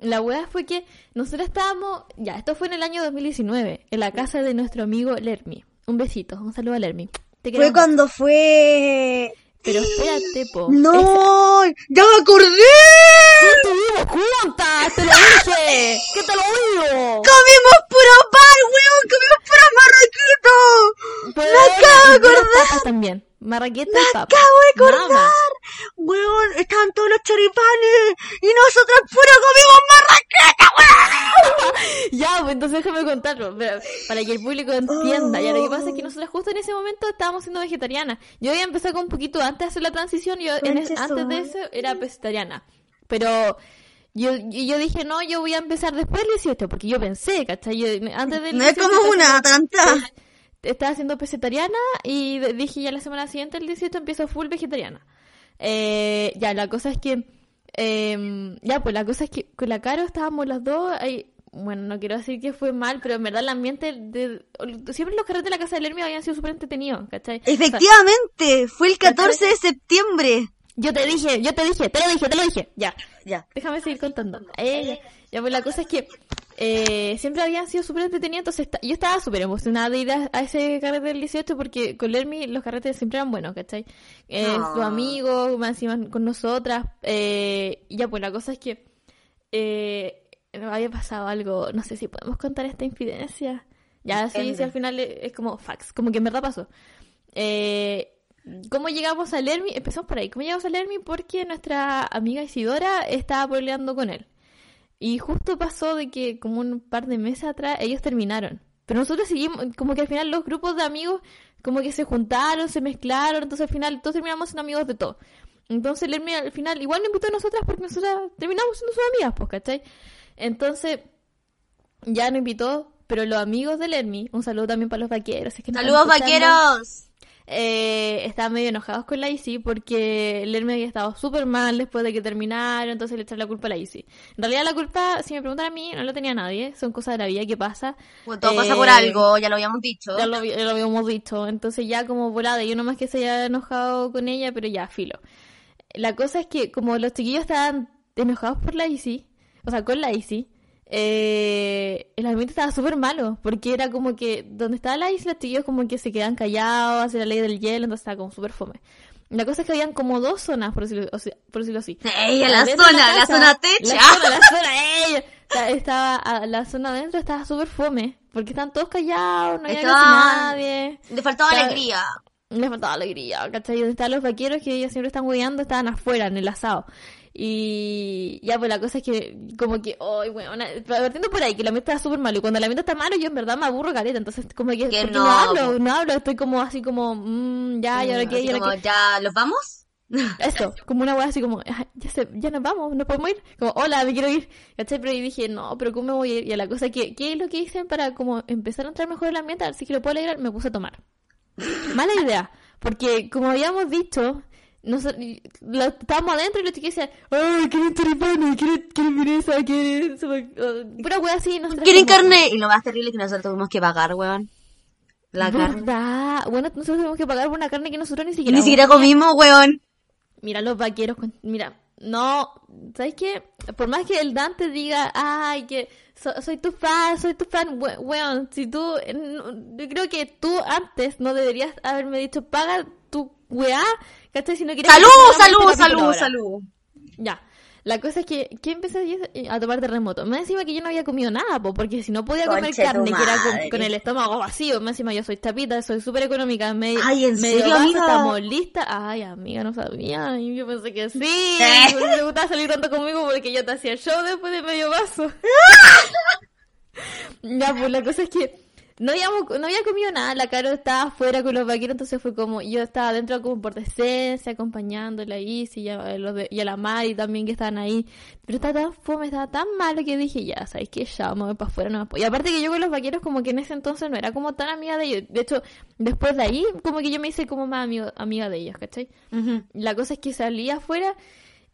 La weá fue que nosotros estábamos, ya, esto fue en el año 2019, en la casa de nuestro amigo Lermi. Un besito, un saludo a Lermi. Te Fue cuando fue... Pero espérate, po. No, ya me acordé. estuvimos juntas! ¡Te lo dije! ¡Que te lo digo! Comimos puro pan, weón, comimos puro Me acabo de acordar. también. Marraqueta Me acabo de acordar. Nada. Weón, estaban todos los choripanes y nosotros puro comimos marraqueta, weón. Ya, pues entonces déjame contarlo, pero para que el público entienda. Ya, lo que pasa es que nosotros justo en ese momento estábamos siendo vegetarianas. Yo había empezado con un poquito antes de hacer la transición y yo en es- antes de eso era vegetariana. Pero yo, yo dije, no, yo voy a empezar después del 18, porque yo pensé, ¿cachai? Yo, antes del No es 18 como una tanta. Estaba haciendo vegetariana y de- dije ya la semana siguiente, el 18, empiezo full vegetariana. Eh, ya, la cosa es que... eh, ya, pues la cosa es que con la Caro estábamos las dos... ahí- bueno, no quiero decir que fue mal, pero en verdad el ambiente de... Siempre los carretes de la casa del Hermio habían sido súper entretenidos, ¿cachai? O sea, Efectivamente, fue el 14 de septiembre. Yo te dije, yo te dije, te lo dije, te lo dije. Ya, Ya. déjame seguir contando. Ella, ya pues la cosa es que eh, siempre habían sido súper entretenidos, entonces yo estaba súper emocionada de ir a, a ese carrete del 18 porque con Lermy los carretes siempre eran buenos, ¿cachai? Eh, Ah. Sus amigos, más encima con nosotras. Eh, y ya pues la cosa es que eh, había pasado algo, no sé si podemos contar esta infidencia. Ya, sí, sí, al final es, como fax, como que en verdad pasó. Eh, ¿Cómo llegamos a Lermy? Empezamos por ahí. ¿Cómo llegamos a Lermy? Porque nuestra amiga Isidora estaba peleando con él. Y justo pasó de que como un par de meses atrás ellos terminaron. Pero nosotros seguimos, como que al final los grupos de amigos como que se juntaron, se mezclaron, entonces al final todos terminamos siendo amigos de todos. Entonces Lermy al final igual nos invitó a nosotras porque nosotras terminamos siendo sus amigas, pues, ¿cachai? Entonces ya nos invitó, pero los amigos de Lermy, un saludo también para los vaqueros. es que ¡Saludos, vaqueros! Eh, estaban medio enojados con la Isi porque Lerme había estado súper mal después de que terminaron, entonces le echaron la culpa a la Isi. En realidad la culpa, si me preguntan a mí, no la tenía nadie, son cosas de la vida que pasa. Bueno, todo pasa Eh, por algo, ya lo habíamos dicho. Ya lo, ya lo habíamos dicho, entonces ya como volada, yo nomás que se haya enojado con ella, pero ya, filo. La cosa es que como los chiquillos estaban enojados por la Isi, o sea, con la Isi, eh, el ambiente estaba súper malo, porque era como que donde estaba la isla, chiquillos como que se quedan callados, hace la ley del hielo, entonces estaba como súper fome. La cosa es que habían como dos zonas, por decirlo, o sea, por decirlo así. ¡Ey, a la zona, la zona techa! La zona, la zona, ey. O sea, estaba, a- la zona adentro estaba súper fome, porque estaban todos callados, no había casi nadie. Le faltaba Estaba- alegría. Les faltaba alegría, ¿cachai? Donde estaban los vaqueros que ellos siempre están hueando, estaban afuera, en el asado. Y ya, pues la cosa es que, como que, ay, bueno, partiendo por ahí, que la ambiente está súper malo. Y cuando la ambiente está malo, yo en verdad me aburro caleta. Entonces, como que, Que ¿por qué no, no hablo? No hablo, estoy como así como, mmm, ya, y ahora qué, Así y ahora como, qué. ¿ya los vamos? Eso, como una wea así como, "Ah, ya, se, ya nos vamos, nos podemos ir. Como, hola, me quiero ir. ¿Cachai? Pero dije, no, pero ¿cómo me voy a ir? Y a la cosa que, ¿qué es lo que hice para como empezar a entrar mejor en el ambiente? Así que lo puedo alegrar, me puse a tomar. Mala idea, porque como habíamos dicho, nosotros, lo, estábamos adentro y los chiquillos decían, ay, quieren choripano, quieren, quieren vienesa, quieren... sopa-". Pura wea así, ¿Quieren como, carne? Y lo más terrible es que nosotros tuvimos que pagar, weón. La carne. ¿Verdad? Bueno, nosotros tenemos que pagar por una carne que nosotros ni siquiera... ni siquiera comimos, weón. Mira, los vaqueros, con- mira, no, ¿sabes qué? Por más que el Dante diga, ay, que so- soy tu fan, soy tu fan, we- weón, si tú, eh, no- yo creo que tú antes no deberías haberme dicho, paga tu weá, ¿cachai? Si no quieres ¡Salud, salud, este salud, ahora. salud! Ya. La cosa es que, ¿qué empecé a tomar terremoto? Me encima que yo no había comido nada, po, porque si no podía comer Conche carne, que era con, el estómago vacío, más encima yo soy tapita, soy súper económica, me, Ay, ¿en medio serio, amiga? estamos listas. Ay, amiga, no sabía, y yo pensé que sí, porque te gustaba salir tanto conmigo porque yo te hacía show después de medio vaso. ya, pues la cosa es que no habíamos, no había comido nada, la Caro estaba afuera con los vaqueros, entonces fue como, yo estaba adentro como por decencia, acompañando a la Isi y a, los de- y a la Mari también que estaban ahí, pero estaba tan fome, estaba tan malo que dije, ya, ¿sabes qué? Ya, me voy para afuera, no me. Y aparte que yo con los vaqueros como que en ese entonces no era como tan amiga de ellos, de hecho, después de ahí, como que yo me hice como más amigo, amiga de ellos, ¿cachai? La cosa es que salí afuera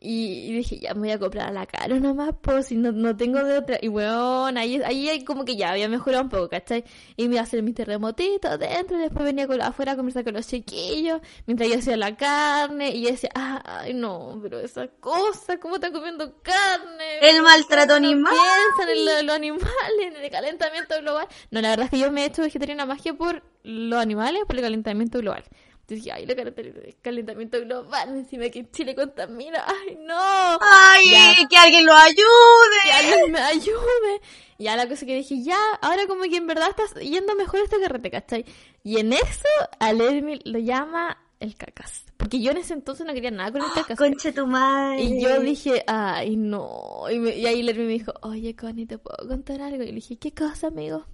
y, dije, ya me voy a comprar a la cara nomás, pues si no, no tengo de otra. Y bueno, ahí, ahí hay como que ya había mejorado un poco, ¿cachai? Y me iba a hacer mis terremotitos dentro, y después venía con, afuera a conversar con los chiquillos, mientras yo hacía la carne, y yo decía, ay no, pero esa cosa, ¿cómo están comiendo carne? El maltrato No animal. piensan en lo los animales, en el calentamiento global. No, la verdad es que yo me he hecho vegetariana más que por los animales, por el calentamiento global. Entonces dije, ay, el calent- el calentamiento global, encima que Chile contamina, ay, no. ¡Ay, Ya. que alguien lo Que ayude! alguien me ayude. Y ya la cosa que dije, ya, ahora como que en verdad estás yendo mejor este carrete, ¿cachai? Y en eso, a Lermi lo llama el cacas. Porque yo en ese entonces no quería nada con el cacas. Conche tu madre. Y yo dije, ay, no. Y, me- y ahí Lermi me dijo, oye, Connie, ¿te puedo contar algo? Y le dije, ¿qué cosa, amigo?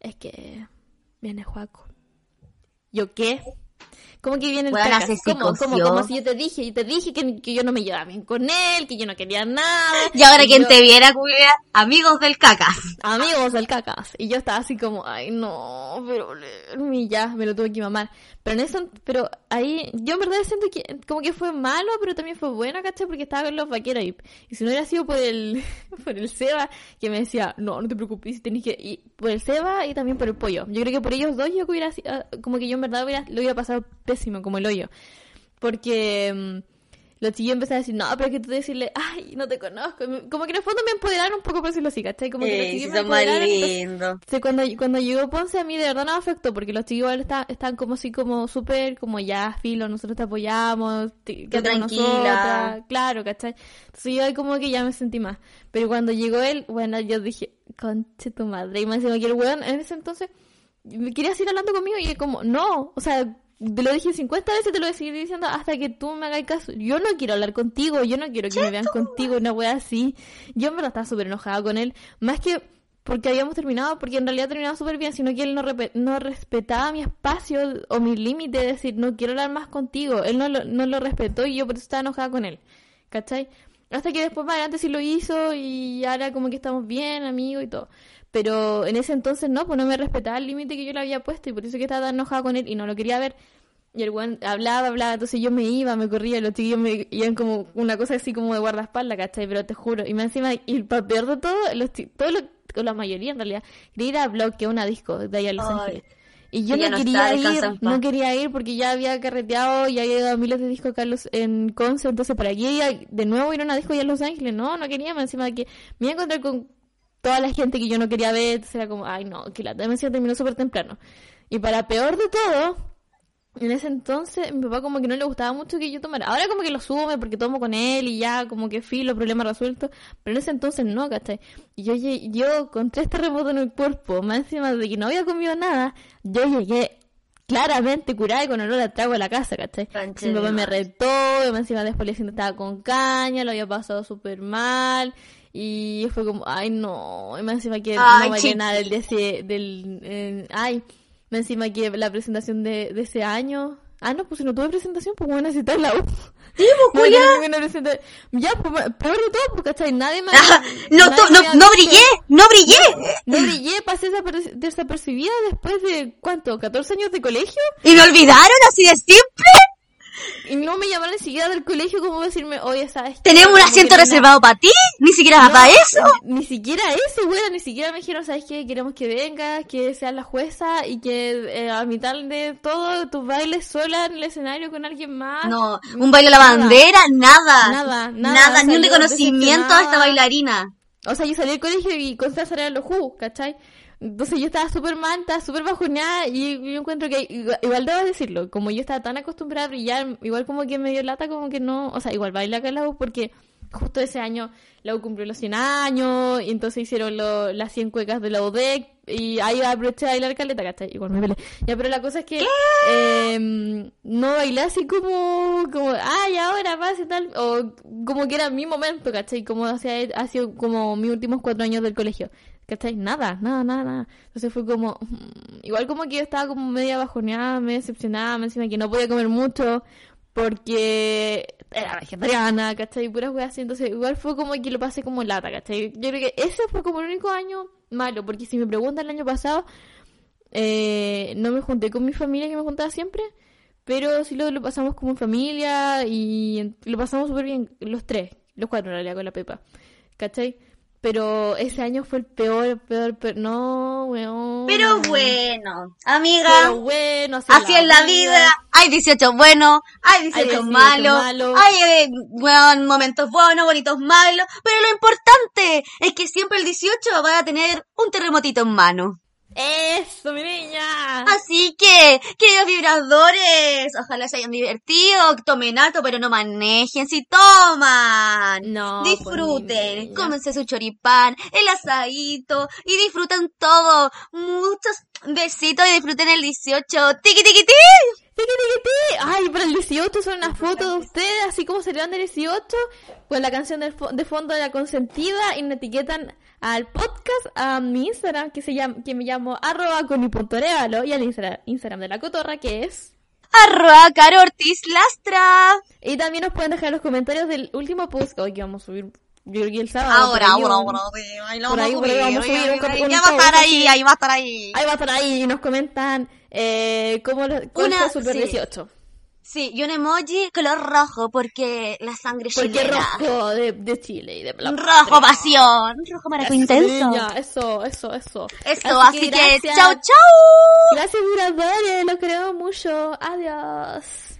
Es que viene Juaco. ¿Yo qué? ¿Cómo que viene el Weona, cacas? se ¿Cómo, cómo, como si yo te dije, yo te dije que, que yo no me llevaba bien con él, que yo no quería nada. Y ahora quien yo- te viera, cuida, amigos del cacas. amigos del cacas. Y yo estaba así como, ay, no, pero Lermi, ya, me lo tuve que mamar. Pero en eso, pero ahí, yo en verdad siento que como que fue malo, pero también fue bueno, ¿cachai? Porque estaba con los vaqueros ahí. Y si no hubiera sido por el, por el Seba, que me decía, no, no te preocupes, tenés que ir por el Seba y también por el pollo. Yo creo que por ellos dos yo hubiera, ah, como que yo en verdad hubiera, lo hubiera pasado pésimo, como el hoyo. Porque mm, los chiquillos empezaron a decir, no, pero es que tú decirle, ay, no te conozco. Como que en el fondo me empoderaron un poco por decirlo así, ¿cachai? Como que los Eh, sí, chiquillos me empoderaron, entonces- lindos. Sí, cuando, cuando llegó Ponce a mí de verdad no me afectó porque los chicos igual está- están como así como súper como ya filo, nosotros te apoyamos, te, tranquila. nosotras, claro, ¿cachai? Entonces yo ahí como que ya me sentí más. Pero cuando llegó él, bueno, yo dije, conche tu madre, y me encima que el weón en ese entonces me quería seguir hablando conmigo y como, no, o sea, lo dije 50 veces, te lo voy a seguir diciendo hasta que tú me hagas caso. Yo no quiero hablar contigo, yo no quiero que me vean contigo, una wea así. Yo en verdad estaba súper enojada con él, más que porque habíamos terminado, porque en realidad terminaba súper bien, sino que él no, respetaba mi espacio o mi límite de decir, no quiero hablar más contigo. Él no lo, no lo respetó y yo por eso estaba enojada con él, ¿cachai? Hasta que después más adelante sí lo hizo y ahora como que estamos bien, amigos y todo. Pero en ese entonces no, pues no me respetaba el límite que yo le había puesto y por eso que estaba tan enojada con él y no lo quería ver. Y el weón hablaba, hablaba, entonces yo me iba, me corría, y los chiquillos me iban como una cosa así como de guardaespaldas, ¿cachai? Pero te juro, y más encima, y el pa- peor de todo, los chi- todos los- o la mayoría en realidad, quería ir a Block, que es una disco de allá en Los. Ángeles. Y yo Ya no no quería ir, no quería ir porque ya había carreteado y había ido a miles de discos acá en, Conce, entonces para aquí iba de nuevo ir a una disco allá en Los Ángeles, no, no quería, más encima de que me iba a encontrar con toda la gente que yo no quería ver, entonces era como, ay no, que la demencia terminó súper temprano. Y para peor de todo, en ese entonces mi papá como que no le gustaba mucho que yo tomara. Ahora como que lo sume porque tomo con él y ya como que filo, problema resuelto. Pero en ese entonces no, ¿cachai? Y yo, yo con tres terremotos en el cuerpo, más encima de que no había comido nada, yo llegué claramente curada y con olor a trago a la casa, ¿cachai? Mi papá me retó, y más encima después le estaba con caña, lo había pasado súper mal. Y fue como, ay no, y más encima que Ay, no chiqui. nada del, de ese- del, eh, ay, más encima que la presentación de, de ese año. Ah, no, pues si no tuve presentación, pues voy a necesitar la U. Sí, pues, No. Ya, pues, peor de todo, porque, ¿cachai? Nadie me... Ah, No, nadie me no, no brillé, no brillé. No brillé, pasé desaper- desapercibida después de, ¿cuánto? ¿14 años de colegio? Y me olvidaron así de simple. Y no me llamaron ni siquiera del colegio como decirme, oye, ¿sabes qué? Tenemos un asiento reservado para ti. Ni siquiera No, para eso. Ni siquiera eso, güey, ni siquiera me dijeron, ¿sabes qué? Queremos que vengas, que seas la jueza y que eh, a mitad de todo tus bailes sola en el escenario con alguien más. No, un baile a la bandera, nada. Nada, nada, Nada, ni un reconocimiento a esta bailarina. O sea, yo salí del colegio y Constanza era los Who, ¿cachai? Entonces yo estaba súper mal, estaba súper bajoneada y yo encuentro que, igual, igual debo decirlo, como yo estaba tan acostumbrada a brillar, igual como que me dio lata, como que no, o sea, igual baila acá la U porque justo ese año la U cumplió los 100 años y entonces hicieron lo- las 100 cuecas de la UDEC y ahí aproveché a bailar caleta, ¿cachai? Igual me peleé. Ya, pero la cosa es que eh, no bailé así como, como, ay, ahora vas y tal, o como que era mi momento, ¿cachai? Como ha ha sido como mis últimos cuatro años del colegio. ¿Cachai? Nada, nada, nada, nada. Entonces fue como, mm, igual como que yo estaba como media bajoneada, media decepcionada, me encima que no podía comer mucho porque era vegetariana, ¿cachai? Puras weas así. Entonces igual fue como que lo pasé como lata, ¿cachai? Yo creo que ese fue como el único año malo, porque si me preguntan el año pasado, eh, no me junté con mi familia que me juntaba siempre, pero sí lo, lo pasamos como en familia y lo pasamos súper bien, los tres, los cuatro en realidad con la Pepa, ¿cachai? Pero ese año fue el peor, peor, peor, no, weón. Pero bueno, amiga, Pero bueno, así es la vida. Hay 18 buenos, hay 18 18 malos, malos. hay eh, weón, momentos buenos, bonitos malos, pero lo importante es que siempre el 18 va a tener un terremotito en mano. Eso, mi niña. Así que, queridos vibradores, ojalá se hayan divertido, tomen alto, pero no manejen si toman. No, pues, Disfruten, niña. cómense su choripán, el asadito, y disfruten todo. Muchos besitos y disfruten el 18. Tiki tiki ti. Tiki, tiki, ti. Ay, para el 18 son unas fotos de ustedes, así como serían del 18, con la canción de, fo- de fondo de la consentida y me etiquetan al podcast, a mi Instagram, que se llama, que me llamo arroba coni.realo, y al Instagram, Instagram de la cotorra, que es... Arroba Caro Ortiz Lastra. Y también nos pueden dejar los comentarios del último post que hoy vamos a subir, yo creo que el sábado. Ahora, ahora, ahora, ahí lo vamos a subir, Ya va a estar ahí, ahí va a estar ahí. Ahí va a estar ahí y nos comentan eh, cómo lo, cuál Una- fue su sí. 18. Sí, y un emoji color rojo porque la sangre Porque chilena. rojo de, de Chile y de bla, Rojo pasión, rojo maraco intenso. Niña, eso, eso, eso. Eso, así, que, gracias. chau chau. Gracias, vibradores, los queremos mucho. Adiós.